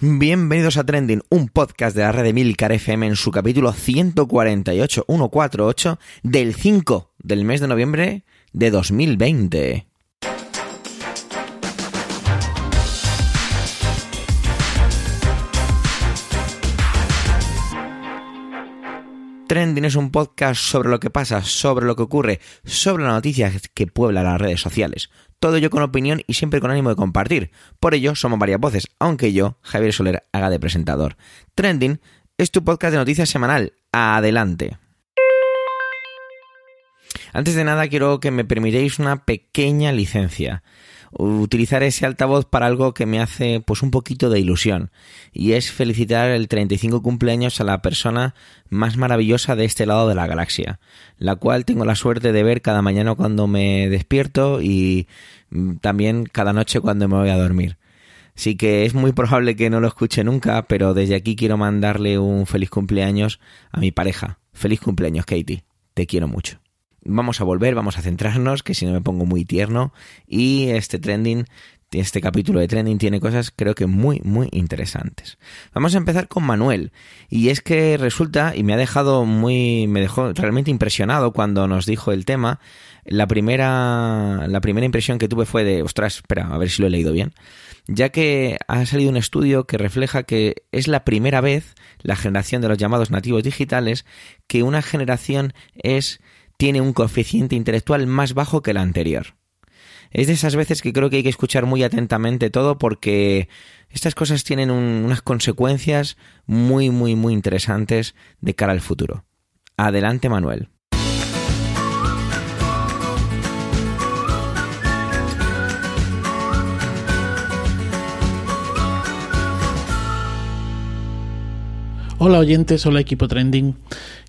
Bienvenidos a Trending, un podcast de la red de Milcar FM en su capítulo 148, 148 del 5 del mes de noviembre de 2020. Trending es un podcast sobre lo que pasa, sobre lo que ocurre, sobre las noticias que pueblan las redes sociales. Todo ello con opinión y siempre con ánimo de compartir. Por ello, somos varias voces, aunque yo, Javier Soler, haga de presentador. Trending es tu podcast de noticias semanal. Adelante. Antes de nada, quiero que me permitéis una pequeña licencia utilizar ese altavoz para algo que me hace pues un poquito de ilusión y es felicitar el 35 cumpleaños a la persona más maravillosa de este lado de la galaxia, la cual tengo la suerte de ver cada mañana cuando me despierto y mm, también cada noche cuando me voy a dormir. Así que es muy probable que no lo escuche nunca, pero desde aquí quiero mandarle un feliz cumpleaños a mi pareja. Feliz cumpleaños, Katie. Te quiero mucho vamos a volver, vamos a centrarnos, que si no me pongo muy tierno. Y este trending, este capítulo de trending tiene cosas creo que muy, muy interesantes. Vamos a empezar con Manuel. Y es que resulta, y me ha dejado muy, me dejó realmente impresionado cuando nos dijo el tema. La primera, la primera impresión que tuve fue de, ostras, espera, a ver si lo he leído bien. Ya que ha salido un estudio que refleja que es la primera vez, la generación de los llamados nativos digitales, que una generación es tiene un coeficiente intelectual más bajo que el anterior. Es de esas veces que creo que hay que escuchar muy atentamente todo porque estas cosas tienen unas consecuencias muy, muy, muy interesantes de cara al futuro. Adelante, Manuel. Hola oyentes, hola equipo trending.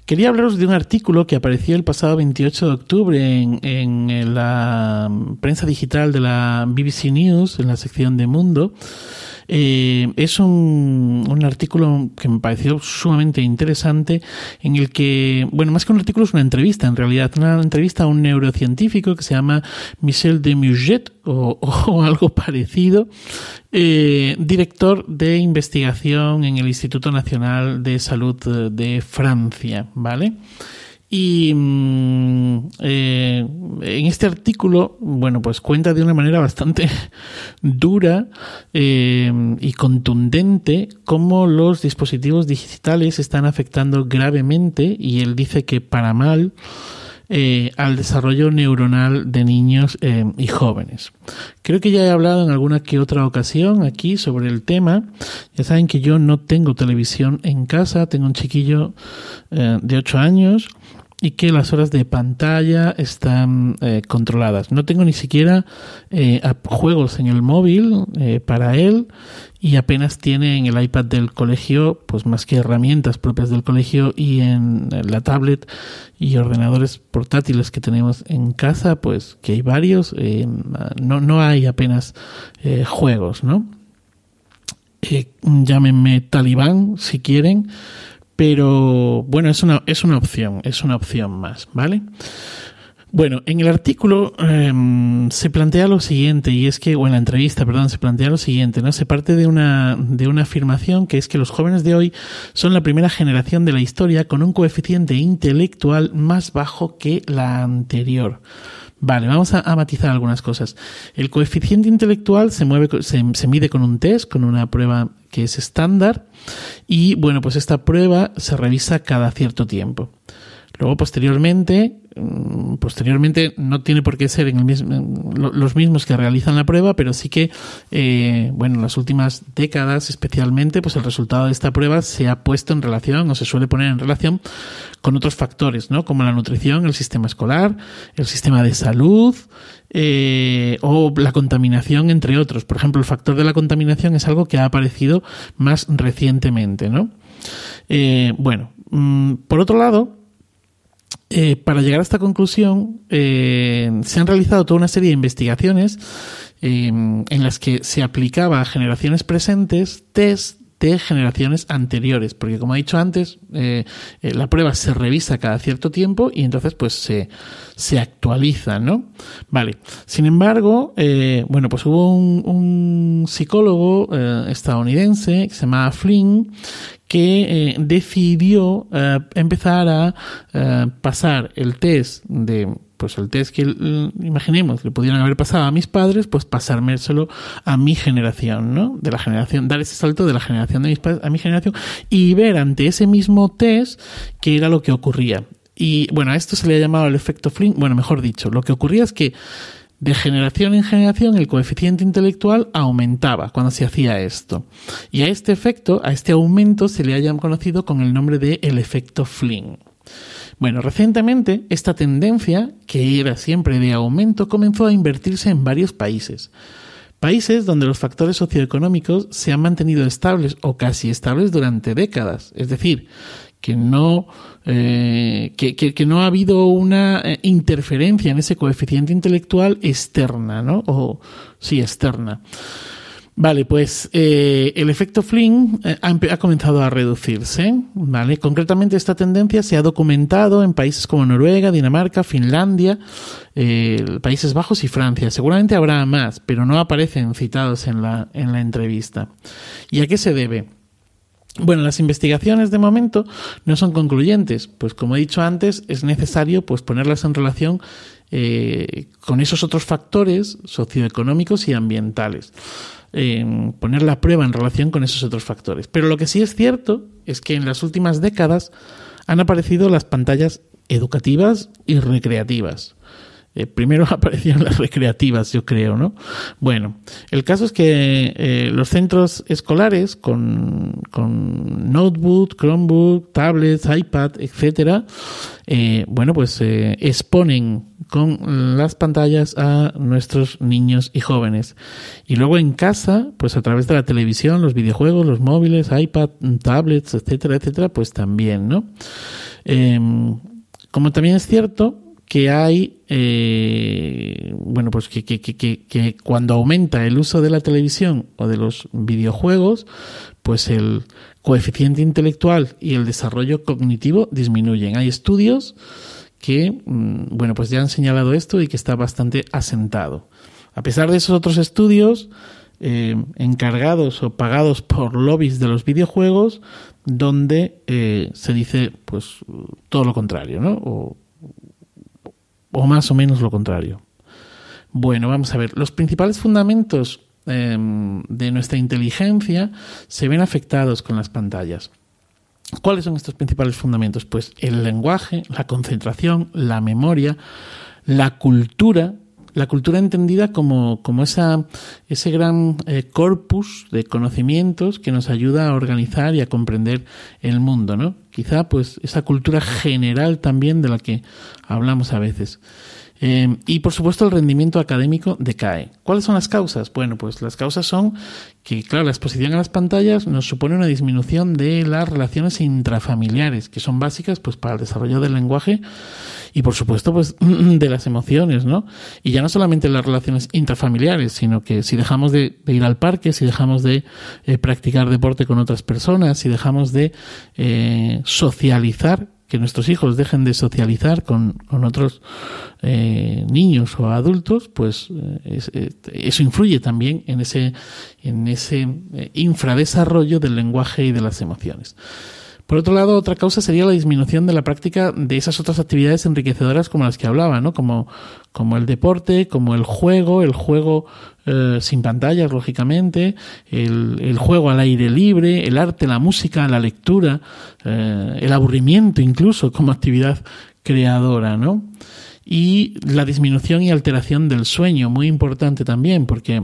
Quería hablaros de un artículo que apareció el pasado 28 de octubre en, la prensa digital de la BBC News, en la sección de Mundo. Eh, es un, un, artículo que me pareció sumamente interesante en el que, bueno, más que un artículo es una entrevista, en realidad, una entrevista a un neurocientífico que se llama Michel de o, o algo parecido, eh, director de investigación en el Instituto Nacional de Salud de Francia, ¿vale? Y mm, eh, en este artículo, bueno, pues cuenta de una manera bastante dura eh, y contundente cómo los dispositivos digitales están afectando gravemente, y él dice que para mal, eh, al desarrollo neuronal de niños eh, y jóvenes. Creo que ya he hablado en alguna que otra ocasión aquí sobre el tema. Ya saben que yo no tengo televisión en casa, tengo un chiquillo eh, de 8 años y que las horas de pantalla están controladas. No tengo ni siquiera juegos en el móvil para él y apenas tiene en el iPad del colegio, pues más que herramientas propias del colegio y en la tablet y ordenadores portátiles que tenemos en casa, pues que hay varios, eh, no, no hay apenas eh, juegos, ¿no? Eh, llámenme talibán si quieren, pero bueno, es una, es una opción, es una opción más, ¿vale? Bueno, en el artículo em, se plantea lo siguiente, y es que, o en la entrevista, perdón, se plantea lo siguiente, ¿no? Se parte de una, de una afirmación que es que los jóvenes de hoy son la primera generación de la historia con un coeficiente intelectual más bajo que la anterior. Vale, vamos a, matizar algunas cosas. El coeficiente intelectual se mueve, se, mide con un test, con una prueba que es estándar, y bueno, pues esta prueba se revisa cada cierto tiempo. Luego, posteriormente, Mm, posteriormente no tiene por qué ser en el mismo, los mismos que realizan la prueba, pero sí que, eh, bueno, en las últimas décadas especialmente, pues el resultado de esta prueba se ha puesto en relación o se suele poner en relación con otros factores, ¿no? Como la nutrición, el sistema escolar, el sistema de salud, eh, o la contaminación, entre otros. Por ejemplo, el factor de la contaminación es algo que ha aparecido más recientemente, ¿no? Eh, bueno, mm, por otro lado, eh, para llegar a esta conclusión, eh, se han realizado toda una serie de investigaciones eh, en las que se aplicaba a generaciones presentes test de generaciones anteriores, porque como he dicho antes, eh, eh, la prueba se revisa cada cierto tiempo y entonces pues se, se actualiza, ¿no? Vale. Sin embargo, eh, bueno, pues hubo un, psicólogo estadounidense que se llamaba Flynn que decidió empezar a pasar el test de pues el test que imaginemos le pudieran haber pasado a mis padres, pues pasármelo a mi generación, ¿no? De la generación, dar ese salto de la generación de mis padres a mi generación y ver ante ese mismo test qué era lo que ocurría. Y bueno, a esto se le ha llamado el efecto Flynn, bueno, mejor dicho, lo que ocurría es que de generación en generación el coeficiente intelectual aumentaba cuando se hacía esto. Y a este efecto, a este aumento se le haya conocido con el nombre de el efecto Flynn. Bueno, recientemente esta tendencia, que era siempre de aumento, comenzó a invertirse en varios países. Países donde los factores socioeconómicos se han mantenido estables o casi estables durante décadas. Es decir, que no, eh, que, no ha habido una eh, interferencia en ese coeficiente intelectual externa, ¿no? O sí, externa. Vale, pues eh, el efecto Flynn eh, ha, comenzado a reducirse, ¿vale? Concretamente esta tendencia se ha documentado en países como Noruega, Dinamarca, Finlandia, eh, Países Bajos y Francia. Seguramente habrá más, pero no aparecen citados en la, en la entrevista. ¿Y a qué se debe? Bueno, las investigaciones de momento no son concluyentes, pues como he dicho antes, es necesario pues ponerlas en relación con esos otros factores socioeconómicos y ambientales poner la prueba en relación con esos otros factores. Pero lo que sí es cierto es que en las últimas décadas han aparecido las pantallas educativas y recreativas. Eh, primero aparecieron las recreativas, yo creo, ¿no? Bueno, el caso es que eh, los centros escolares con, con, notebook, Chromebook, tablets, iPad, etcétera, eh, bueno, pues exponen con las pantallas a nuestros niños y jóvenes. Y luego en casa, pues a través de la televisión, los videojuegos, los móviles, iPad, tablets, etcétera, etcétera, pues también, ¿no? Em, como también es cierto que hay, eh, bueno, pues que, que, que, que, cuando aumenta el uso de la televisión o de los videojuegos, pues el coeficiente intelectual y el desarrollo cognitivo disminuyen. Hay estudios que, mm, bueno, pues ya han señalado esto y que está bastante asentado. A pesar de esos otros estudios, eh, encargados o pagados por lobbies de los videojuegos, donde eh, se dice, pues, todo lo contrario, ¿no? O más o menos lo contrario. Bueno, vamos a ver. Los principales fundamentos em, de nuestra inteligencia se ven afectados con las pantallas. ¿Cuáles son estos principales fundamentos? Pues el lenguaje, la concentración, la memoria, la cultura, la cultura entendida como, como esa, ese gran eh, corpus de conocimientos que nos ayuda a organizar y a comprender el mundo, ¿no? Quizá pues esa cultura general también de la que hablamos a veces. Eh, y por supuesto el rendimiento académico decae. ¿Cuáles son las causas? Bueno, pues las causas son que, claro, la exposición a las pantallas nos supone una disminución de las relaciones intrafamiliares, que son básicas pues para el desarrollo del lenguaje y por supuesto pues de las emociones, ¿no? Y ya no solamente las relaciones intrafamiliares, sino que si dejamos de, ir al parque, si dejamos de eh, practicar deporte con otras personas, si dejamos de eh, socializar que nuestros hijos dejen de socializar con, otros eh, niños o adultos, pues eh, eh, eso influye también en ese, en ese infradesarrollo del lenguaje y de las emociones. Por otro lado, otra causa sería la disminución de la práctica de esas otras actividades enriquecedoras como las que hablaba, ¿no? Como, como el deporte, como el juego, el juego eh, sin pantallas, lógicamente, el, juego al aire libre, el arte, la música, la lectura, eh, el aburrimiento incluso como actividad creadora, ¿no? Y la disminución y alteración del sueño, muy importante también, porque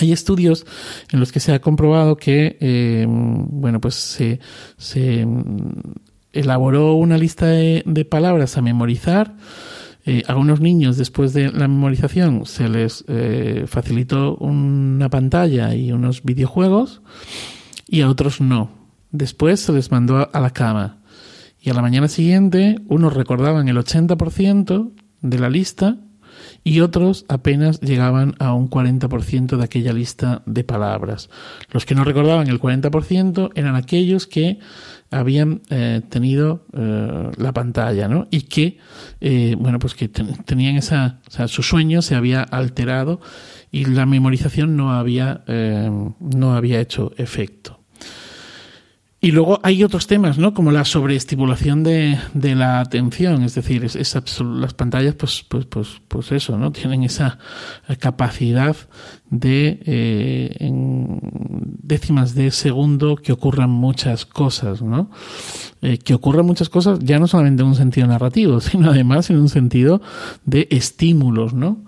hay estudios en los que se ha comprobado que, eh, bueno, pues se, se, elaboró una lista de, palabras a memorizar. Eh, a unos niños, después de la memorización, se les eh, facilitó una pantalla y unos videojuegos y a otros no. Después se les mandó a la cama. Y a la mañana siguiente, unos recordaban el 80% de la lista y otros apenas llegaban a un 40% de aquella lista de palabras. Los que no recordaban el 40% eran aquellos que habían eh, tenido eh, la pantalla, ¿no? Y que, eh, bueno, pues que tenían esa, o sea, su sueño se había alterado y la memorización no había, no había hecho efecto. Y luego hay otros temas, ¿no? Como la sobreestimulación de, de la atención, es decir, es, las pantallas, pues, pues, pues, pues eso, ¿no? Tienen esa capacidad de eh, en décimas de segundo que ocurran muchas cosas, ¿no? Eh, que ocurran muchas cosas ya no solamente en un sentido narrativo, sino además en un sentido de estímulos, ¿no?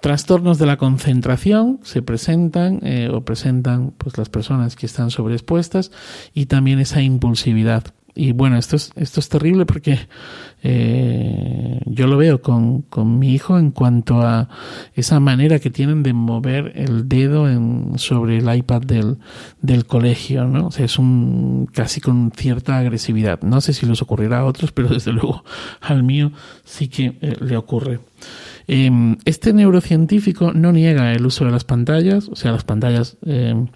Trastornos de la concentración se presentan eh, o presentan pues las personas que están sobreexpuestas y también esa impulsividad. Y bueno, esto es, esto es terrible porque eh, yo lo veo con, con, mi hijo en cuanto a esa manera que tienen de mover el dedo en, sobre el iPad del, del colegio, ¿no? O sea, es un casi con cierta agresividad. No sé si les ocurrirá a otros, pero desde luego al mío sí que eh, le ocurre. Em, este neurocientífico no niega el uso de las pantallas, o sea, las pantallas em,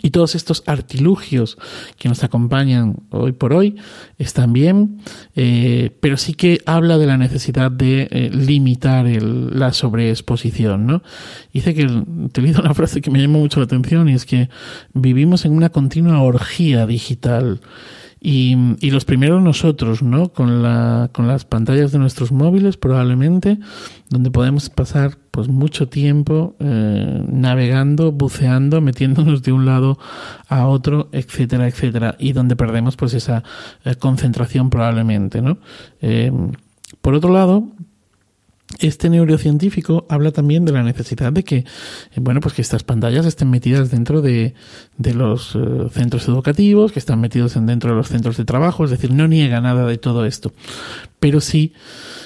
y todos estos artilugios que nos acompañan hoy por hoy están bien, eh, pero sí que habla de la necesidad de eh, limitar la sobreexposición. ¿no? Dice que utiliza una frase que me llamó mucho la atención y es que vivimos en una continua orgía digital. Y, y, los primeros nosotros, ¿no? Con, la, con las pantallas de nuestros móviles, probablemente, donde podemos pasar pues mucho tiempo eh, navegando, buceando, metiéndonos de un lado a otro, etcétera, etcétera, y donde perdemos pues esa eh, concentración probablemente, ¿no? Eh, por otro lado, este neurocientífico habla también de la necesidad de que, eh, bueno, pues que estas pantallas estén metidas dentro de, de los eh, centros educativos, que están metidos en dentro de los centros de trabajo, es decir, no niega nada de todo esto, pero sí,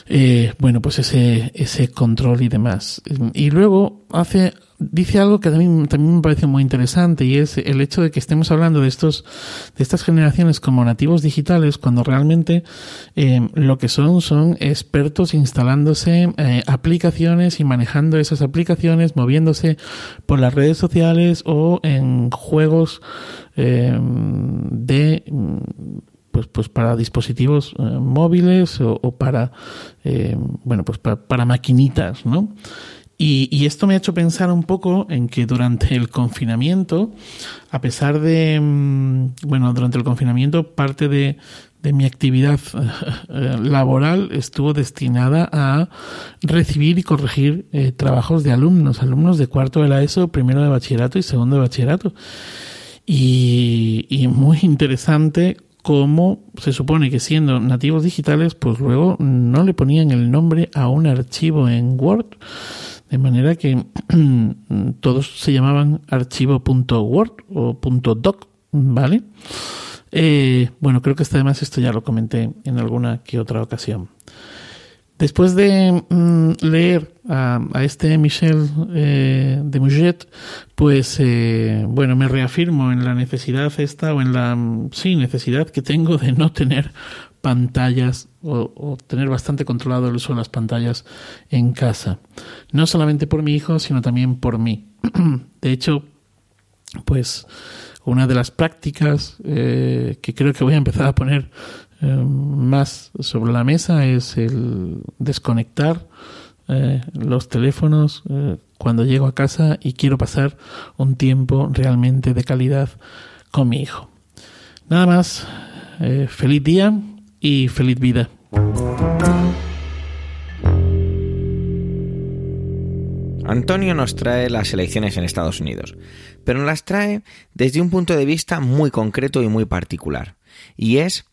eh, bueno, pues ese, ese control y demás. Y luego hace dice algo que también, también me parece muy interesante y es el hecho de que estemos hablando de estos de estas generaciones como nativos digitales cuando realmente eh, lo que son son expertos instalándose eh, aplicaciones y manejando esas aplicaciones moviéndose por las redes sociales o en juegos eh, de pues, pues para dispositivos móviles o, para bueno pues para, para maquinitas no y, esto me ha hecho pensar un poco en que durante el confinamiento, a pesar de, mm, bueno, durante el confinamiento parte de, mi actividad eh, laboral estuvo destinada a recibir y corregir eh, trabajos de alumnos, alumnos de cuarto de la ESO, primero de bachillerato y segundo de bachillerato. Y, muy interesante cómo se supone que siendo nativos digitales, pues luego no le ponían el nombre a un archivo en Word de manera que todos se llamaban archivo.word o .doc, ¿vale? Eh, bueno, creo que además esto ya lo comenté en alguna que otra ocasión. Después de mm, leer a, este Michel eh, de Muget, pues eh, bueno, me reafirmo en la necesidad esta o en la sí necesidad que tengo de no tener pantallas o, tener bastante controlado el uso de las pantallas en casa. No solamente por mi hijo, sino también por mí. De hecho, pues una de las prácticas eh, que creo que voy a empezar a poner eh, más sobre la mesa es el desconectar eh, los teléfonos cuando llego a casa y quiero pasar un tiempo realmente de calidad con mi hijo. Nada más, feliz día y feliz vida. Antonio nos trae las elecciones en Estados Unidos, pero las trae desde un punto de vista muy concreto y muy particular, y es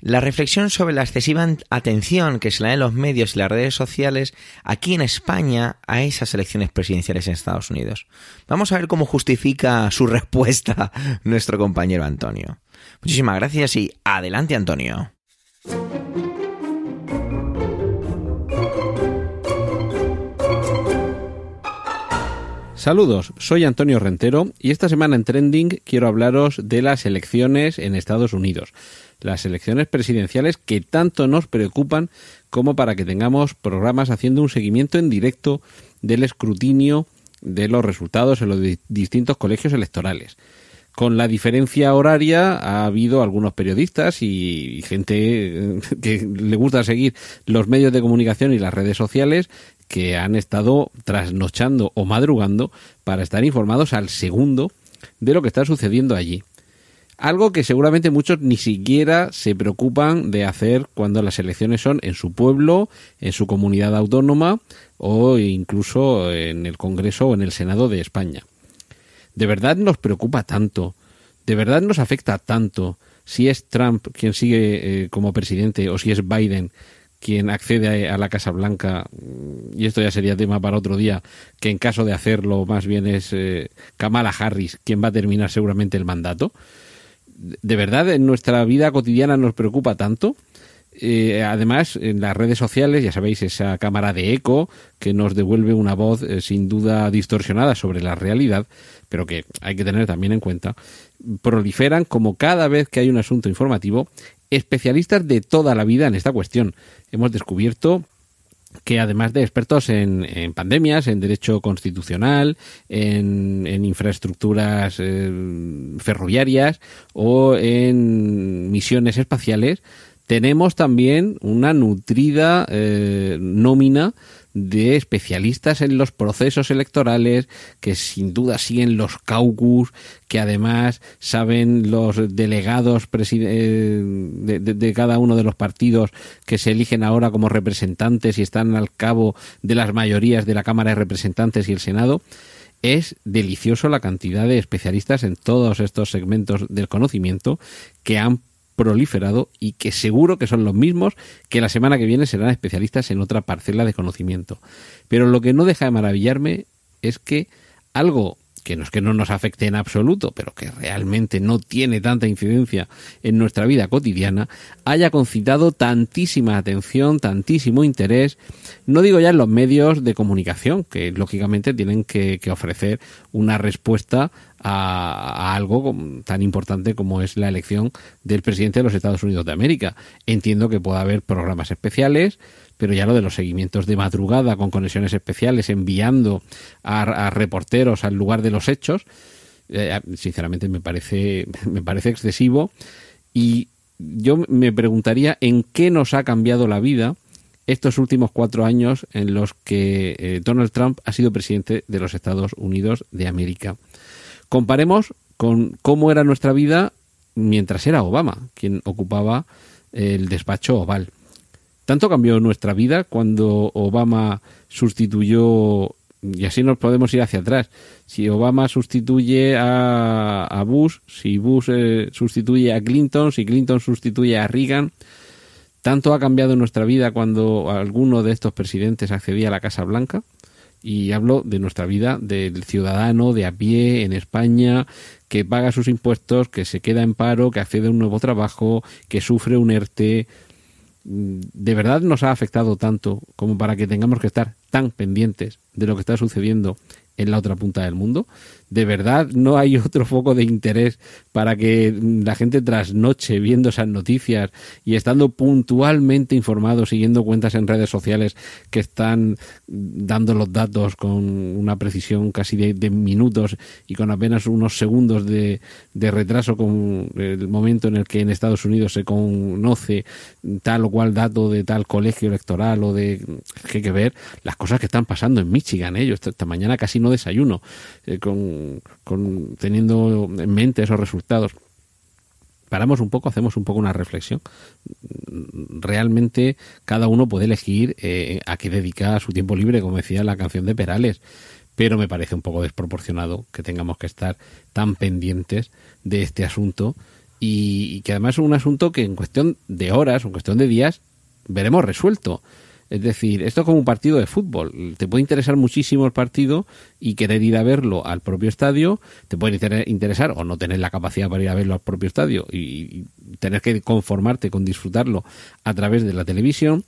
la reflexión sobre la excesiva atención que se le da en los medios y las redes sociales aquí en España a esas elecciones presidenciales en Estados Unidos. Vamos a ver cómo justifica su respuesta nuestro compañero Antonio. Muchísimas gracias y adelante Antonio. Saludos, soy Antonio Rentero y esta semana en Trending quiero hablaros de las elecciones en Estados Unidos. Las elecciones presidenciales que tanto nos preocupan como para que tengamos programas haciendo un seguimiento en directo del escrutinio de los resultados en los distintos colegios electorales. Con la diferencia horaria ha habido algunos periodistas y gente eh, que le gusta seguir los medios de comunicación y las redes sociales que han estado trasnochando o madrugando para estar informados al segundo de lo que está sucediendo allí. Algo que seguramente muchos ni siquiera se preocupan de hacer cuando las elecciones son en su pueblo, en su comunidad autónoma o incluso en el Congreso o en el Senado de España. ¿De verdad nos preocupa tanto? ¿De verdad nos afecta tanto si es Trump quien sigue eh, como presidente o si es Biden quien accede a la Casa Blanca, y esto ya sería tema para otro día, que en caso de hacerlo más bien es eh, Kamala Harris quien va a terminar seguramente el mandato. ¿De verdad en nuestra vida cotidiana nos preocupa tanto? Eh, además, en las redes sociales, ya sabéis, esa cámara de eco que nos devuelve una voz eh, sin duda distorsionada sobre la realidad, pero que hay que tener también en cuenta, proliferan como cada vez que hay un asunto informativo especialistas de toda la vida en esta cuestión. Hemos descubierto que además de expertos en, pandemias, en derecho constitucional, en, infraestructuras eh, ferroviarias o en misiones espaciales, tenemos también una nutrida eh, nómina de especialistas en los procesos electorales, que sin duda siguen los caucus, que además saben los delegados eh, de, de, cada uno de los partidos que se eligen ahora como representantes y están al cabo de las mayorías de la Cámara de Representantes y el Senado. Es delicioso la cantidad de especialistas en todos estos segmentos del conocimiento que han proliferado y que seguro que son los mismos que la semana que viene serán especialistas en otra parcela de conocimiento. Pero lo que no deja de maravillarme es que algo que no es que no nos afecte en absoluto, pero que realmente no tiene tanta incidencia en nuestra vida cotidiana, haya concitado tantísima atención, tantísimo interés, no digo ya en los medios de comunicación, que lógicamente tienen que, ofrecer una respuesta a, algo tan importante como es la elección del presidente de los Estados Unidos de América. Entiendo que pueda haber programas especiales, pero ya lo de los seguimientos de madrugada con conexiones especiales, enviando a, reporteros al lugar de los hechos, eh, sinceramente me parece, me parece excesivo. Y yo me preguntaría en qué nos ha cambiado la vida estos últimos cuatro años en los que eh, Donald Trump ha sido presidente de los Estados Unidos de América. Comparemos con cómo era nuestra vida mientras era Obama quien ocupaba el despacho oval. Tanto cambió nuestra vida cuando Obama sustituyó, y así nos podemos ir hacia atrás, si Obama sustituye a, Bush, si Bush eh, sustituye a Clinton, si Clinton sustituye a Reagan, tanto ha cambiado nuestra vida cuando alguno de estos presidentes accedía a la Casa Blanca. Y hablo de nuestra vida, del ciudadano de a pie en España, que paga sus impuestos, que se queda en paro, que accede a un nuevo trabajo, que sufre un ERTE, de verdad nos ha afectado tanto como para que tengamos que estar tan pendientes de lo que está sucediendo en la otra punta del mundo de verdad no hay otro foco de interés para que la gente trasnoche viendo esas noticias y estando puntualmente informado, siguiendo cuentas en redes sociales que están dando los datos con una precisión casi de, minutos y con apenas unos segundos de, de retraso con el momento en el que en Estados Unidos se conoce tal o cual dato de tal colegio electoral o de que que ver las cosas que están pasando en Michigan. ¿eh? Yo esta, mañana casi no desayuno eh, con con, teniendo en mente esos resultados, paramos un poco, hacemos un poco una reflexión. Realmente cada uno puede elegir eh, a qué dedica su tiempo libre, como decía la canción de Perales, pero me parece un poco desproporcionado que tengamos que estar tan pendientes de este asunto y, y que además es un asunto que en cuestión de horas, en cuestión de días, veremos resuelto. Es decir, esto es como un partido de fútbol. Te puede interesar muchísimo el partido y querer ir a verlo al propio estadio. Te puede interesar o no tener la capacidad para ir a verlo al propio estadio y, tener que conformarte con disfrutarlo a través de la televisión.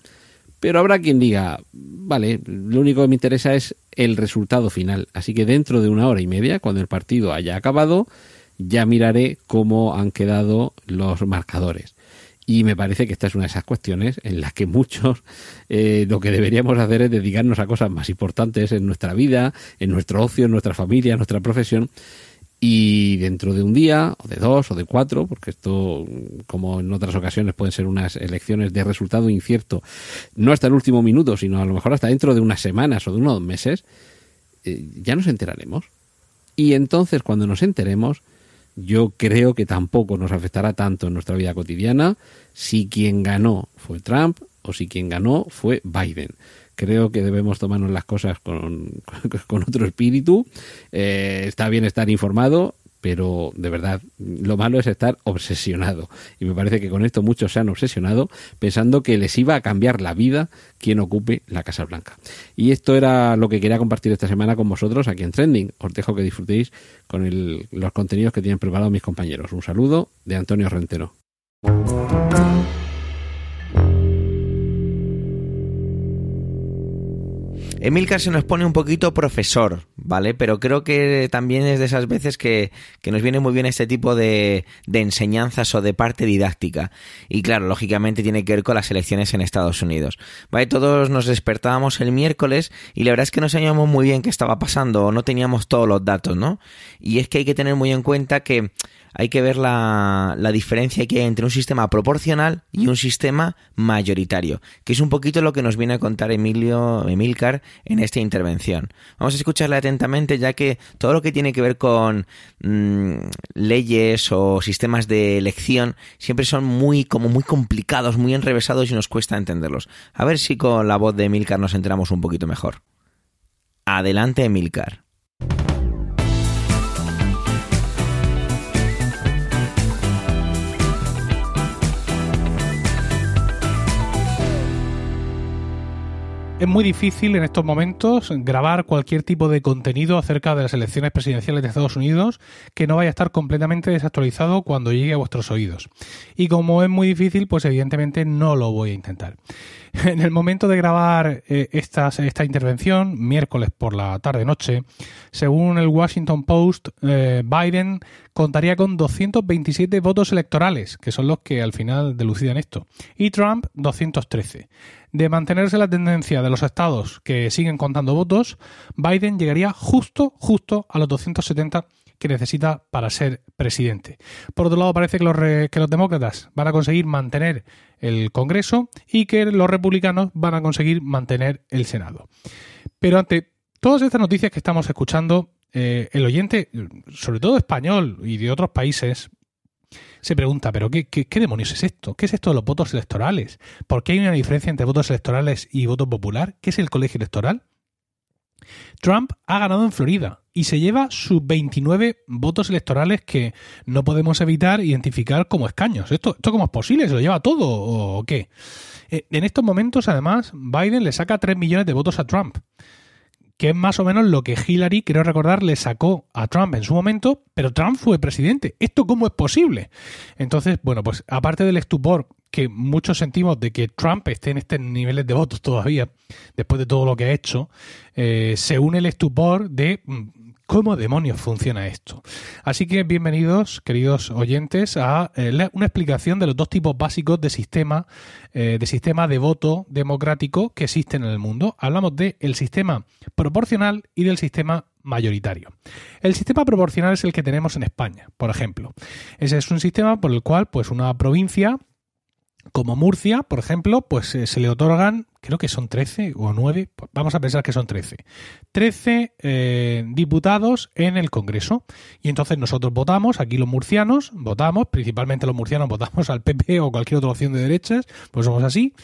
Pero habrá quien diga, vale, lo único que me interesa es el resultado final. Así que dentro de una hora y media, cuando el partido haya acabado, ya miraré cómo han quedado los marcadores. Y me parece que esta es una de esas cuestiones en las que muchos eh, lo que deberíamos hacer es dedicarnos a cosas más importantes en nuestra vida, en nuestro ocio, en nuestra familia, en nuestra profesión y dentro de un día, o de dos, o de cuatro, porque esto, como en otras ocasiones, pueden ser unas elecciones de resultado incierto, no hasta el último minuto, sino a lo mejor hasta dentro de unas semanas o de unos meses, eh, ya nos enteraremos. Y entonces, cuando nos enteremos, yo creo que tampoco nos afectará tanto en nuestra vida cotidiana si quien ganó fue Trump o si quien ganó fue Biden creo que debemos tomarnos las cosas con, con otro espíritu. Eh, está bien estar informado, pero de verdad lo malo es estar obsesionado. Y me parece que con esto muchos se han obsesionado pensando que les iba a cambiar la vida quien ocupe la Casa Blanca. Y esto era lo que quería compartir esta semana con vosotros aquí en Trending. Os dejo que disfrutéis con los contenidos que tienen preparados mis compañeros. Un saludo de Antonio Rentero. Emilcar se nos pone un poquito profesor, ¿vale? Pero creo que también es de esas veces que, nos viene muy bien este tipo de, de, enseñanzas o de parte didáctica. Y claro, lógicamente tiene que ver con las elecciones en Estados Unidos. ¿Vale? Todos nos despertábamos el miércoles y la verdad es que no sabíamos muy bien qué estaba pasando o no teníamos todos los datos, ¿no? Y es que hay que tener muy en cuenta que hay que ver la, la, diferencia que hay entre un sistema proporcional y un sistema mayoritario, que es un poquito lo que nos viene a contar Emilio Emilcar en esta intervención. Vamos a escucharle atentamente, ya que todo lo que tiene que ver con mm, leyes o sistemas de elección siempre son muy, como muy complicados, muy enrevesados y nos cuesta entenderlos. A ver si con la voz de Emilcar nos enteramos un poquito mejor. Adelante, Emilcar. Es muy difícil en estos momentos grabar cualquier tipo de contenido acerca de las elecciones presidenciales de Estados Unidos que no vaya a estar completamente desactualizado cuando llegue a vuestros oídos. Y como es muy difícil, pues evidentemente no lo voy a intentar. En el momento de grabar eh, esta, intervención, miércoles por la tarde-noche, según el Washington Post, eh, Biden contaría con 227 votos electorales, que son los que al final delucidan esto, y Trump 213. De mantenerse la tendencia de los estados que siguen contando votos, Biden llegaría justo, justo a los 270 que necesita para ser presidente. Por otro lado, parece que los, que los demócratas van a conseguir mantener el Congreso y que los republicanos van a conseguir mantener el Senado. Pero ante todas estas noticias que estamos escuchando, eh, el oyente, sobre todo español y de otros países, se pregunta, ¿pero qué, qué, demonios es esto? ¿Qué es esto de los votos electorales? ¿Por qué hay una diferencia entre votos electorales y voto popular? ¿Qué es el colegio electoral? Trump ha ganado en Florida y se lleva sus 29 votos electorales que no podemos evitar identificar como escaños. ¿Esto, esto cómo es posible? ¿Se lo lleva todo o qué? Eh, en estos momentos, además, Biden le saca 3 millones de votos a Trump que es más o menos lo que Hillary, quiero recordar, le sacó a Trump en su momento, pero Trump fue presidente. ¿Esto cómo es posible? Entonces, bueno, pues aparte del estupor que muchos sentimos de que Trump esté en estos niveles de votos todavía, después de todo lo que ha hecho, eh, se une el estupor de mm, ¿Cómo demonios funciona esto? Así que bienvenidos, queridos oyentes, a eh, una explicación de los dos tipos básicos de sistema, eh, de sistema de voto democrático que existen en el mundo. Hablamos del sistema proporcional y del sistema mayoritario. El sistema proporcional es el que tenemos en España, por ejemplo. Ese es un sistema por el cual, pues, una provincia como Murcia, por ejemplo, pues eh, se le otorgan creo que son 13 o 9, pues vamos a pensar que son 13. 13 eh, diputados en el Congreso. Y entonces nosotros votamos, aquí los murcianos, votamos, principalmente los murcianos votamos al PP o cualquier otra opción de derechas, pues somos así.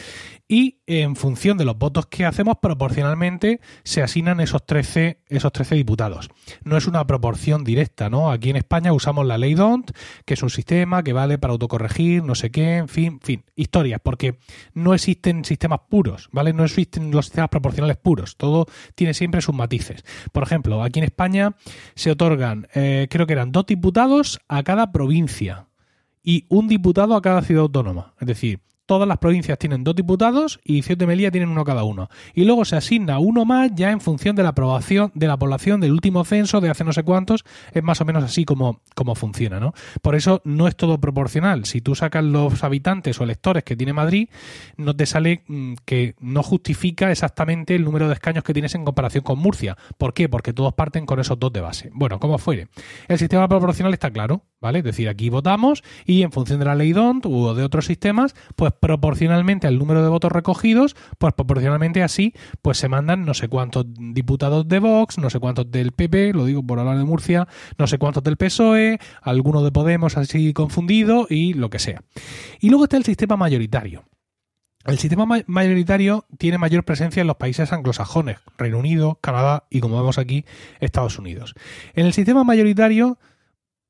Y en función de los votos que hacemos, proporcionalmente se asignan esos 13, esos 13 diputados. No es una proporción directa, ¿no? Aquí en España usamos la ley DONT, que es un sistema que vale para autocorregir, no sé qué, en fin, en fin, historias, porque no existen sistemas puros. ¿Vale? No existen los sistemas proporcionales puros, todo tiene siempre sus matices. Por ejemplo, aquí en España se otorgan, eh, creo que eran dos diputados a cada provincia y un diputado a cada ciudad autónoma. Es decir, todas las provincias tienen dos diputados y Ceuta y Melilla tienen uno cada uno. Y luego se asigna uno más ya en función de la aprobación de la población del último censo de hace no sé cuántos. Es más o menos así como, funciona, ¿no? Por eso no es todo proporcional. Si tú sacas los habitantes o electores que tiene Madrid, no te sale mm, que no justifica exactamente el número de escaños que tienes en comparación con Murcia. ¿Por qué? Porque todos parten con esos dos de base. Bueno, como fuere. El sistema proporcional está claro, ¿vale? Es decir, aquí votamos y en función de la ley DONT o de otros sistemas, pues proporcionalmente al número de votos recogidos, pues proporcionalmente así, pues se mandan no sé cuántos diputados de Vox, no sé cuántos del PP, lo digo por hablar de Murcia, no sé cuántos del PSOE, algunos de Podemos así confundido y lo que sea. Y luego está el sistema mayoritario. El sistema mayoritario tiene mayor presencia en los países anglosajones, Reino Unido, Canadá y, como vemos aquí, Estados Unidos. En el sistema mayoritario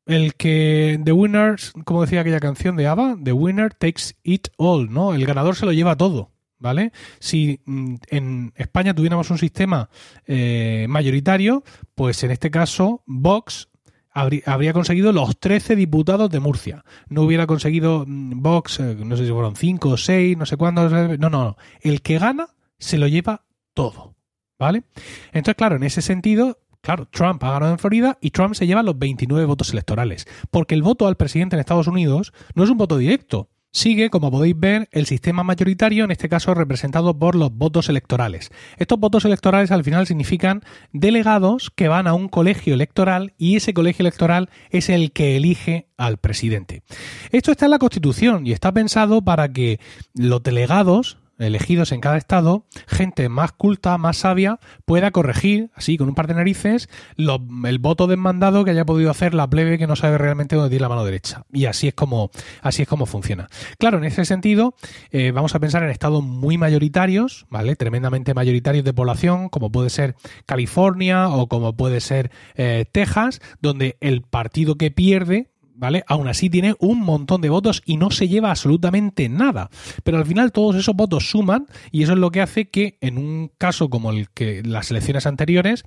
el que The Winners, como decía aquella canción de ABBA, The Winner takes it all, ¿no? El ganador se lo lleva todo, ¿vale? Si mm, en España tuviéramos un sistema eh, mayoritario, pues en este caso Vox habría, conseguido los 13 diputados de Murcia. No hubiera conseguido mm, Vox, eh, no sé si fueron 5 o 6, no sé cuántos. No, no, no. El que gana se lo lleva todo, ¿vale? Entonces, claro, en ese sentido, Claro, Trump ha ganado en Florida y Trump se lleva los 29 votos electorales, porque el voto al presidente en Estados Unidos no es un voto directo. Sigue, como podéis ver, el sistema mayoritario, en este caso representado por los votos electorales. Estos votos electorales al final significan delegados que van a un colegio electoral y ese colegio electoral es el que elige al presidente. Esto está en la Constitución y está pensado para que los delegados elegidos en cada estado, gente más culta, más sabia, pueda corregir, así con un par de narices, el voto desmandado que haya podido hacer la plebe que no sabe realmente dónde tiene la mano derecha. Y así es como, así es como funciona. Claro, en ese sentido, eh, vamos a pensar en estados muy mayoritarios, ¿vale? Tremendamente mayoritarios de población, como puede ser California o como puede ser eh, Texas, donde el partido que pierde ¿vale? Aún así tiene un montón de votos y no se lleva absolutamente nada. Pero al final todos esos votos suman y eso es lo que hace que en un caso como el que las elecciones anteriores,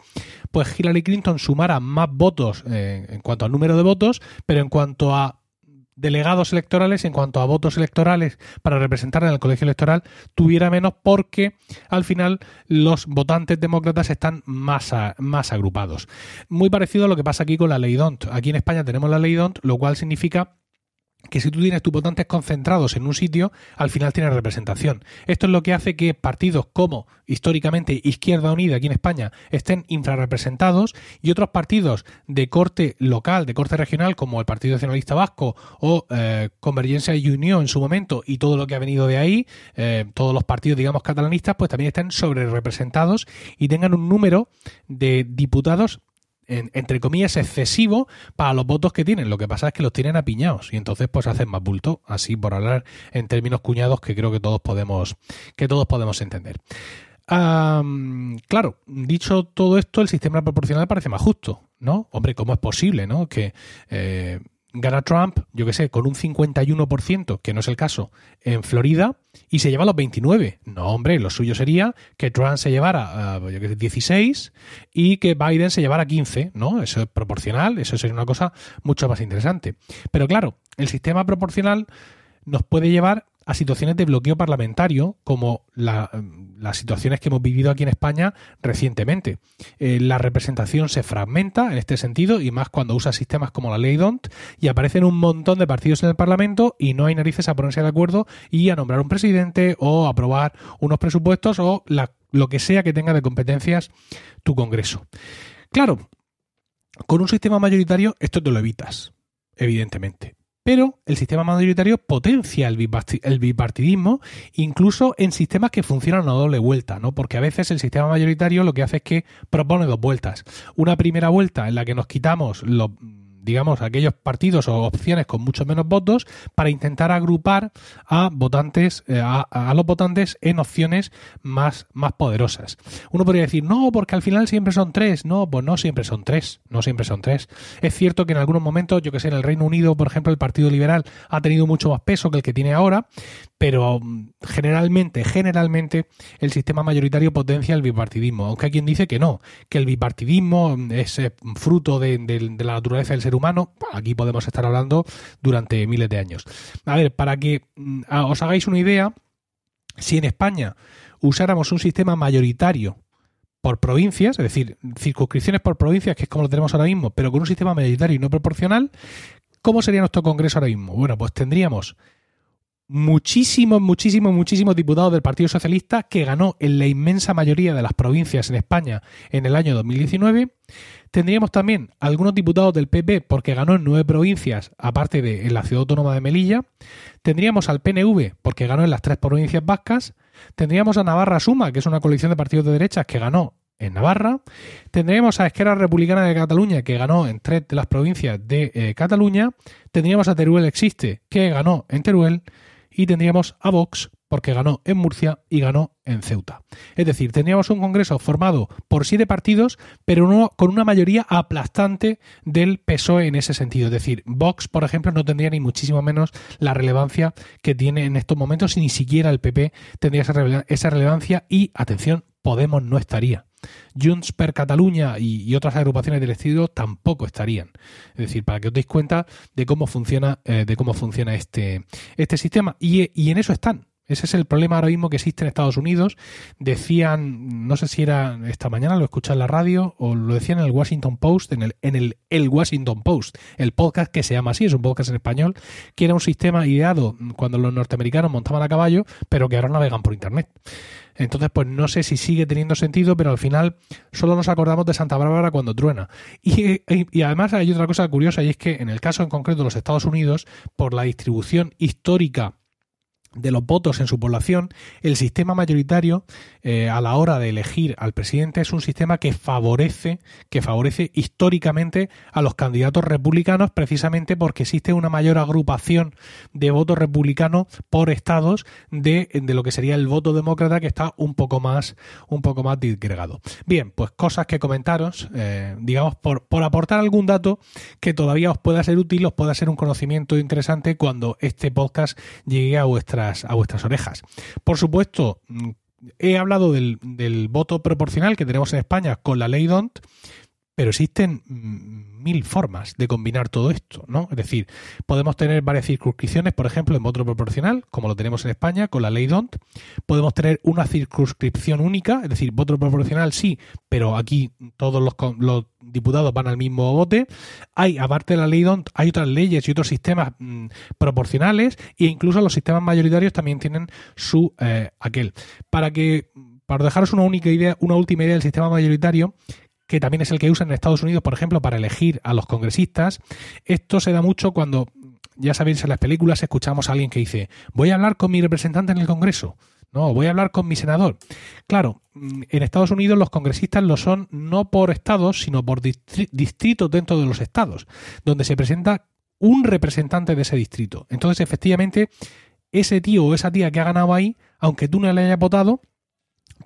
pues Hillary Clinton sumara más votos eh, en cuanto al número de votos, pero en cuanto a delegados electorales en cuanto a votos electorales para representar en el colegio electoral tuviera menos porque al final los votantes demócratas están más, más agrupados. Muy parecido a lo que pasa aquí con la ley DONT. Aquí en España tenemos la ley DONT, lo cual significa que si tú tienes tus votantes concentrados en un sitio, al final tienes representación. Esto es lo que hace que partidos como históricamente Izquierda Unida aquí en España estén infrarrepresentados y otros partidos de corte local, de corte regional, como el Partido Nacionalista Vasco o eh, Convergencia y Unión en su momento y todo lo que ha venido de ahí, eh, todos los partidos, digamos, catalanistas, pues también estén sobre representados y tengan un número de diputados entre comillas, excesivo para los votos que tienen. Lo que pasa es que los tienen apiñados y entonces pues hacen más bulto, así por hablar en términos cuñados que creo que todos podemos, que todos podemos entender. claro, dicho todo esto, el sistema proporcional parece más justo, ¿no? Hombre, ¿cómo es posible, no? Que eh, gana Trump, yo qué sé, con un 51%, que no es el caso, en Florida, y se lleva los 29. No, hombre, lo suyo sería que Trump se llevara uh, yo 16 y que Biden se llevara 15, ¿no? Eso es proporcional, eso sería una cosa mucho más interesante. Pero claro, el sistema proporcional nos puede llevar a situaciones de bloqueo parlamentario, como las situaciones que hemos vivido aquí en España recientemente. Eh, la representación se fragmenta en este sentido, y más cuando usa sistemas como la ley DONT, y aparecen un montón de partidos en el Parlamento y no hay narices a ponerse de acuerdo y a nombrar un presidente o aprobar unos presupuestos o lo que sea que tenga de competencias tu Congreso. Claro, con un sistema mayoritario esto te lo evitas, evidentemente pero el sistema mayoritario potencia el, bipartidismo incluso en sistemas que funcionan a doble vuelta, ¿no? Porque a veces el sistema mayoritario lo que hace es que propone dos vueltas. Una primera vuelta en la que nos quitamos los digamos, aquellos partidos o opciones con muchos menos votos para intentar agrupar a votantes, eh, a, los votantes en opciones más, más poderosas. Uno podría decir, no, porque al final siempre son tres. No, pues no siempre son tres. No siempre son tres. Es cierto que en algunos momentos, yo que sé, en el Reino Unido, por ejemplo, el Partido Liberal ha tenido mucho más peso que el que tiene ahora, pero mm, generalmente, generalmente el sistema mayoritario potencia el bipartidismo, aunque hay quien dice que no, que el bipartidismo es eh, fruto de, de la naturaleza del ser humano, aquí podemos estar hablando durante miles de años. A ver, para que mm, os hagáis una idea, si en España usáramos un sistema mayoritario por provincias, es decir, circunscripciones por provincias, que es como lo tenemos ahora mismo, pero con un sistema mayoritario y no proporcional, ¿cómo sería nuestro Congreso ahora mismo? Bueno, pues tendríamos muchísimos, muchísimos, muchísimos diputados del Partido Socialista que ganó en la inmensa mayoría de las provincias en España en el año 2019. Tendríamos también algunos diputados del PP porque ganó en nueve provincias, aparte de en la ciudad autónoma de Melilla. Tendríamos al PNV porque ganó en las tres provincias vascas. Tendríamos a Navarra Suma, que es una coalición de partidos de derechas que ganó en Navarra. Tendríamos a Esquerra Republicana de Cataluña, que ganó en tres de las provincias de eh, Cataluña. Tendríamos a Teruel Existe, que ganó en Teruel. Y tendríamos a Vox, porque ganó en Murcia y ganó en Ceuta. Es decir, tendríamos un Congreso formado por siete partidos, pero no, con una mayoría aplastante del PSOE en ese sentido. Es decir, Vox, por ejemplo, no tendría ni muchísimo menos la relevancia que tiene en estos momentos, y ni siquiera el PP tendría esa relevancia y, atención, Podemos no estaría. Junts per Cataluña y, otras agrupaciones del estilo tampoco estarían. Es decir, para que os deis cuenta de cómo funciona, eh, de cómo funciona este, este sistema. Y, y en eso están. Ese es el problema ahora mismo que existe en Estados Unidos. Decían, no sé si era esta mañana, lo escuché en la radio, o lo decían en el Washington Post, en el, el Washington Post, el podcast que se llama así, es un podcast en español, que era un sistema ideado cuando los norteamericanos montaban a caballo, pero que ahora navegan por Internet. Entonces, pues no sé si sigue teniendo sentido, pero al final solo nos acordamos de Santa Bárbara cuando truena. Y, y, además hay otra cosa curiosa, y es que en el caso en concreto de los Estados Unidos, por la distribución histórica de los votos en su población, el sistema mayoritario eh, a la hora de elegir al presidente es un sistema que favorece, que favorece históricamente a los candidatos republicanos, precisamente porque existe una mayor agrupación de votos republicanos por estados de, de lo que sería el voto demócrata, que está un poco más, un poco más disgregado. Bien, pues cosas que comentaros, eh, digamos, por, por aportar algún dato que todavía os pueda ser útil, os pueda ser un conocimiento interesante cuando este podcast llegue a vuestra a vuestras orejas. Por supuesto, mm, he hablado del, del voto proporcional que tenemos en España con la ley DONT, pero existen mm, mil formas de combinar todo esto, ¿no? Es decir, podemos tener varias circunscripciones, por ejemplo, en voto proporcional, como lo tenemos en España con la ley DONT. Podemos tener una circunscripción única, es decir, voto proporcional sí, pero aquí todos los, los diputados van al mismo bote. Hay, aparte de la ley DONT, hay otras leyes y otros sistemas mm, proporcionales e incluso los sistemas mayoritarios también tienen su eh, aquel. Para que para dejaros una única idea, una última idea del sistema mayoritario, que también es el que usan en Estados Unidos, por ejemplo, para elegir a los congresistas. Esto se da mucho cuando, ya sabéis, en las películas escuchamos a alguien que dice, voy a hablar con mi representante en el Congreso. No, voy a hablar con mi senador. Claro, mm, en Estados Unidos los congresistas lo son no por estados, sino por distritos dentro de los estados, donde se presenta un representante de ese distrito. Entonces, efectivamente, ese tío o esa tía que ha ganado ahí, aunque tú no le hayas votado,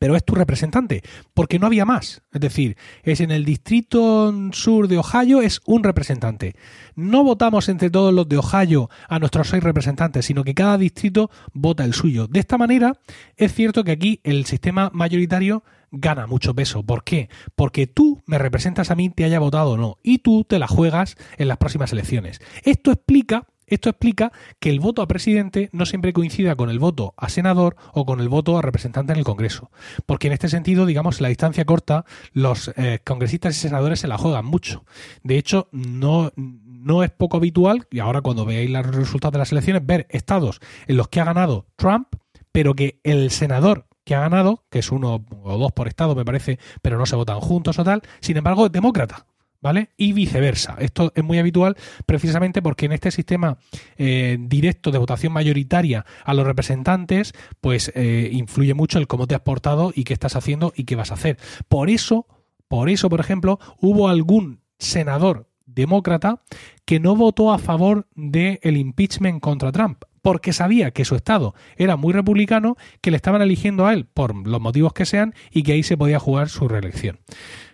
pero es tu representante, porque no había más. Es decir, es en el distrito sur de Ohio, es un representante. No votamos entre todos los de Ohio a nuestros seis representantes, sino que cada distrito vota el suyo. De esta manera, es cierto que aquí el sistema mayoritario gana mucho peso. ¿Por qué? Porque tú me representas a mí, te haya votado o no, y tú te la juegas en las próximas elecciones. Esto explica esto explica que el voto a presidente no siempre coincida con el voto a senador o con el voto a representante en el Congreso. Porque en este sentido, digamos, la distancia corta, los eh, congresistas y senadores se la juegan mucho. De hecho, no, no es poco habitual, y ahora cuando veáis los resultados de las elecciones, ver estados en los que ha ganado Trump, pero que el senador que ha ganado, que es uno o dos por estado, me parece, pero no se votan juntos o tal, sin embargo, es demócrata. ¿Vale? Y viceversa. Esto es muy habitual precisamente porque en este sistema eh, directo de votación mayoritaria a los representantes, pues eh, influye mucho el cómo te has portado y qué estás haciendo y qué vas a hacer. Por eso, por eso, por ejemplo, hubo algún senador demócrata que no votó a favor del impeachment contra Trump porque sabía que su estado era muy republicano, que le estaban eligiendo a él por los motivos que sean y que ahí se podía jugar su reelección.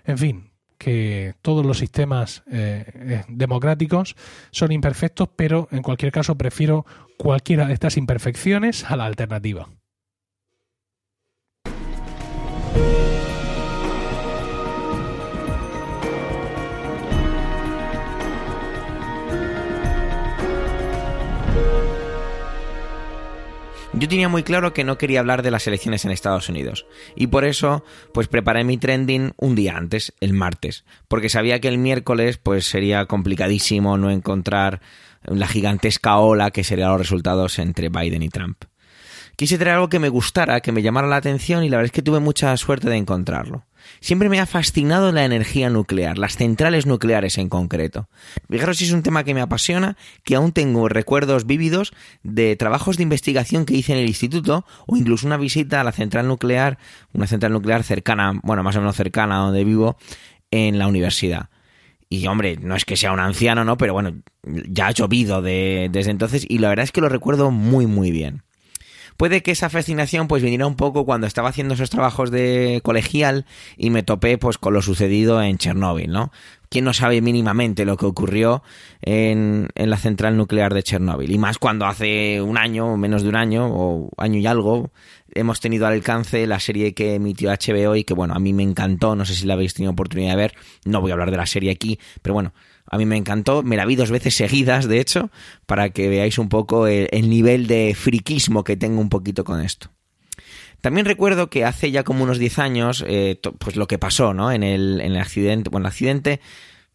En fin, que todos los sistemas eh, eh, democráticos son imperfectos, pero en cualquier caso prefiero cualquiera de estas imperfecciones a la alternativa. Yo tenía muy claro que no quería hablar de las elecciones en Estados Unidos y por eso pues preparé mi trending un día antes, el martes, porque sabía que el miércoles pues sería complicadísimo no encontrar la gigantesca ola que serían los resultados entre Biden y Trump. Quise traer algo que me gustara, que me llamara la atención y la verdad es que tuve mucha suerte de encontrarlo. Siempre me ha fascinado la energía nuclear, las centrales nucleares en concreto. Fijaros si es un tema que me apasiona, que aún tengo recuerdos vívidos de trabajos de investigación que hice en el instituto o incluso una visita a la central nuclear, una central nuclear cercana, bueno, más o menos cercana a donde vivo, en la universidad. Y hombre, no es que sea un anciano, ¿no? Pero bueno, ya ha llovido desde entonces y la verdad es que lo recuerdo muy, muy bien. Puede que esa fascinación pues viniera un poco cuando estaba haciendo esos trabajos de colegial y me topé pues con lo sucedido en Chernóbil, ¿no? ¿Quién no sabe mínimamente lo que ocurrió en, en la central nuclear de Chernóbil? Y más cuando hace un año, menos de un año, o año y algo, hemos tenido al alcance la serie que emitió HBO y que, bueno, a mí me encantó, no sé si la habéis tenido oportunidad de ver, no voy a hablar de la serie aquí, pero bueno, a mí me encantó, me la vi dos veces seguidas, de hecho, para que veáis un poco el, nivel de friquismo que tengo un poquito con esto. También recuerdo que hace ya como unos 10 años, eh, pues lo que pasó, ¿no? En el, en el accidente, bueno, accidente,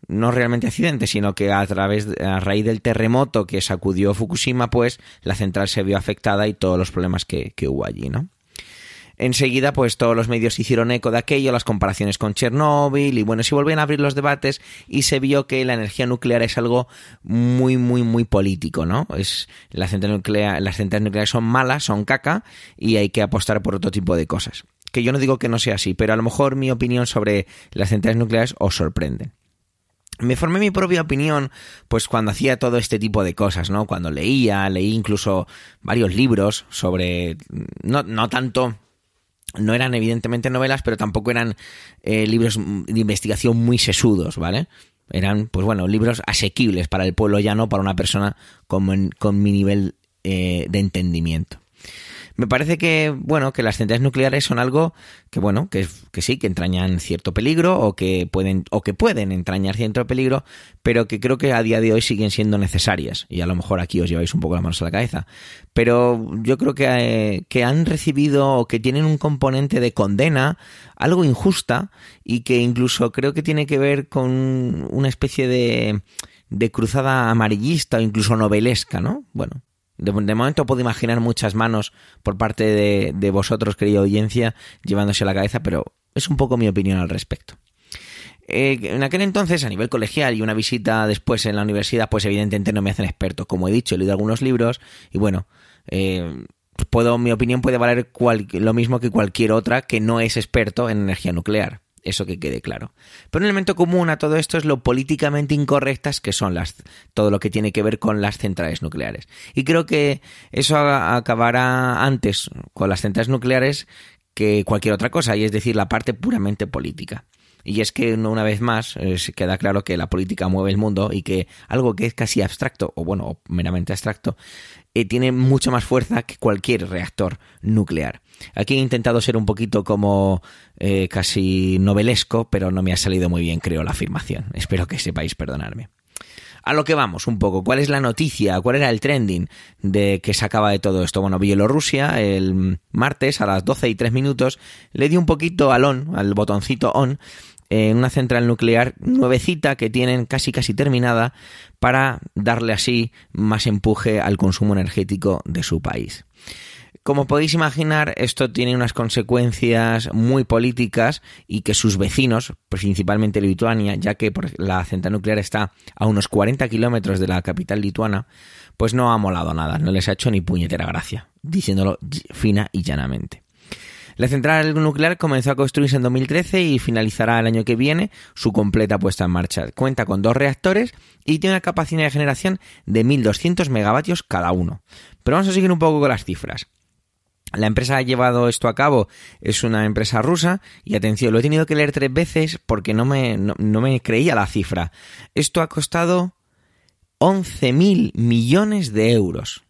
no realmente accidente, sino que a través, a raíz del terremoto que sacudió Fukushima, pues la central se vio afectada y todos los problemas que hubo allí, ¿no? Enseguida, pues todos los medios hicieron eco de aquello, las comparaciones con Chernóbil, y bueno, se volvían a abrir los debates y se vio que la energía nuclear es algo muy, muy, muy político, ¿no? Es, la central nuclear, las centrales nucleares son malas, son caca, y hay que apostar por otro tipo de cosas. Que yo no digo que no sea así, pero a lo mejor mi opinión sobre las centrales nucleares os sorprende. Me formé mi propia opinión, pues cuando hacía todo este tipo de cosas, ¿no? Cuando leía, leí incluso varios libros sobre, no, no tanto no eran evidentemente novelas, pero tampoco eran eh, libros de investigación muy sesudos, ¿vale? Eran, pues bueno, libros asequibles para el pueblo llano, para una persona con, con mi nivel eh, de entendimiento. Me parece que, bueno, que las centrales nucleares son algo que, bueno, que, que sí, que entrañan cierto peligro o que pueden, o que pueden entrañar cierto peligro, pero que creo que a día de hoy siguen siendo necesarias. Y a lo mejor aquí os lleváis un poco las manos a la cabeza. Pero yo creo que, eh, que han recibido o que tienen un componente de condena, algo injusta, y que incluso creo que tiene que ver con una especie de de cruzada amarillista o incluso novelesca, ¿no? Bueno, de, momento puedo imaginar muchas manos por parte de, vosotros, querida audiencia, llevándose a la cabeza, pero es un poco mi opinión al respecto. Eh, en aquel entonces, a nivel colegial y una visita después en la universidad, pues evidentemente no me hacen experto. Como he dicho, he leído algunos libros y bueno, eh, puedo, mi opinión puede valer lo mismo que cualquier otra que no es experto en energía nuclear eso que quede claro. Pero un elemento común a todo esto es lo políticamente incorrectas que son las todo lo que tiene que ver con las centrales nucleares. Y creo que eso acabará antes con las centrales nucleares que cualquier otra cosa, y es decir, la parte puramente política. Y es que una vez más eh, queda claro que la política mueve el mundo y que algo que es casi abstracto, o bueno, meramente abstracto, eh, tiene mucho más fuerza que cualquier reactor nuclear. Aquí he intentado ser un poquito como eh, casi novelesco, pero no me ha salido muy bien, creo, la afirmación. Espero que sepáis perdonarme. A lo que vamos, un poco. ¿Cuál es la noticia? ¿Cuál era el trending de que se acaba de todo esto? Bueno, Bielorrusia el martes a las 12 y 3 minutos le dio un poquito al on, al botoncito on, en una central nuclear nuevecita que tienen casi casi terminada para darle así más empuje al consumo energético de su país. Como podéis imaginar, esto tiene unas consecuencias muy políticas y que sus vecinos, principalmente Lituania, ya que la central nuclear está a unos 40 kilómetros de la capital lituana, pues no ha molado nada, no les ha hecho ni puñetera gracia, diciéndolo fina y llanamente. La central nuclear comenzó a construirse en 2013 y finalizará el año que viene su completa puesta en marcha. Cuenta con dos reactores y tiene una capacidad de generación de 1.200 megavatios cada uno. Pero vamos a seguir un poco con las cifras. La empresa ha llevado esto a cabo es una empresa rusa y atención, lo he tenido que leer tres veces porque no me, no, me creía la cifra. Esto ha costado 11.000 millones de euros.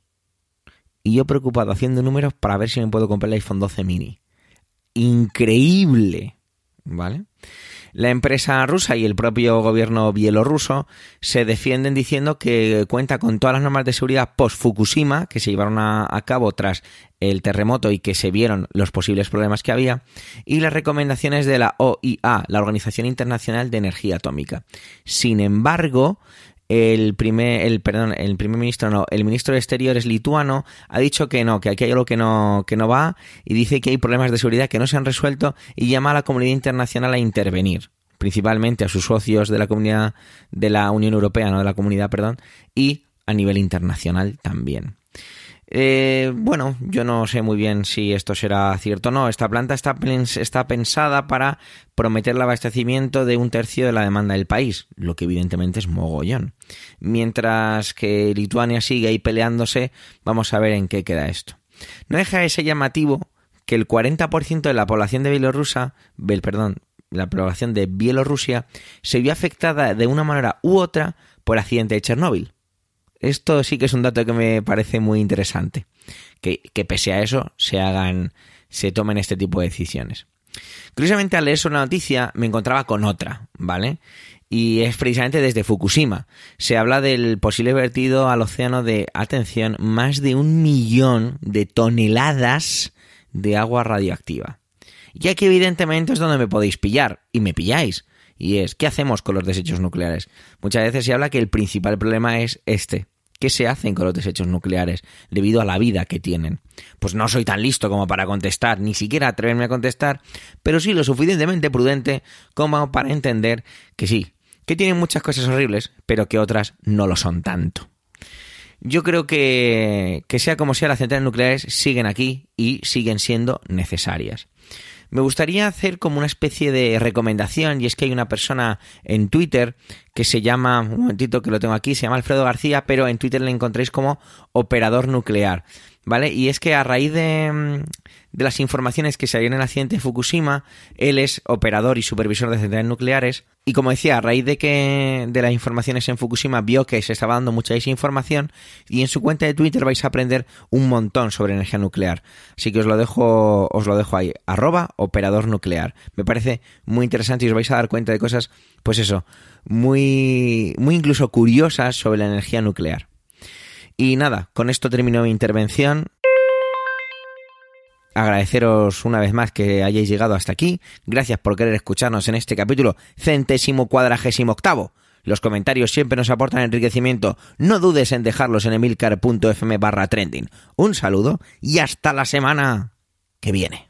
Y yo preocupado haciendo números para ver si me puedo comprar el iPhone 12 mini. Increíble. ¿Vale? La empresa rusa y el propio gobierno bielorruso se defienden diciendo que cuenta con todas las normas de seguridad post-Fukushima que se llevaron a, cabo tras el terremoto y que se vieron los posibles problemas que había, y las recomendaciones de la OIA, la Organización Internacional de Energía Atómica. Sin embargo, el primer, el, perdón, el primer ministro no, el ministro de Exteriores lituano ha dicho que no, que aquí hay algo que no, que no va y dice que hay problemas de seguridad que no se han resuelto y llama a la comunidad internacional a intervenir, principalmente a sus socios de la comunidad de la Unión Europea, no de la comunidad, perdón, y a nivel internacional también. Eh, bueno, yo no sé muy bien si esto será cierto o no. Esta planta está, pensada para prometer el abastecimiento de un tercio de la demanda del país, lo que evidentemente es mogollón. Mientras que Lituania sigue ahí peleándose, vamos a ver en qué queda esto. No deja de ser llamativo que el 40% de la población de Bielorrusia, perdón, la población de Bielorrusia se vio afectada de una manera u otra por el accidente de Chernóbil. Esto sí que es un dato que me parece muy interesante. Que, pese a eso se hagan, se tomen este tipo de decisiones. Curiosamente, al leer sobre la noticia, me encontraba con otra, ¿vale? Y es precisamente desde Fukushima. Se habla del posible vertido al océano de, atención, más de un millón de toneladas de agua radioactiva. Y aquí, evidentemente, es donde me podéis pillar, y me pilláis. Y es, ¿qué hacemos con los desechos nucleares? Muchas veces se habla que el principal problema es este, ¿Qué se hacen con los desechos nucleares debido a la vida que tienen? Pues no soy tan listo como para contestar, ni siquiera atreverme a contestar, pero sí lo suficientemente prudente como para entender que sí, que tienen muchas cosas horribles, pero que otras no lo son tanto. Yo creo que, que sea como sea, las centrales nucleares siguen aquí y siguen siendo necesarias. Me gustaría hacer como una especie de recomendación y es que hay una persona en Twitter que se llama, un momentito que lo tengo aquí, se llama Alfredo García, pero en Twitter le encontréis como operador nuclear. ¿Vale? Y es que a raíz de, mm, de las informaciones que salieron en el accidente de Fukushima, él es operador y supervisor de centrales nucleares. Y como decía, a raíz de que de las informaciones en Fukushima vio que se estaba dando mucha desinformación y en su cuenta de Twitter vais a aprender un montón sobre energía nuclear. Así que os lo dejo, os lo dejo ahí, arroba operador nuclear. Me parece muy interesante y os vais a dar cuenta de cosas, pues eso, muy, muy incluso curiosas sobre la energía nuclear. Y nada, con esto termino mi intervención. Agradeceros una vez más que hayáis llegado hasta aquí. Gracias por querer escucharnos en este capítulo centésimo cuadragésimo octavo. Los comentarios siempre nos aportan enriquecimiento. No dudes en dejarlos en emilcar.fm barra trending. Un saludo y hasta la semana que viene.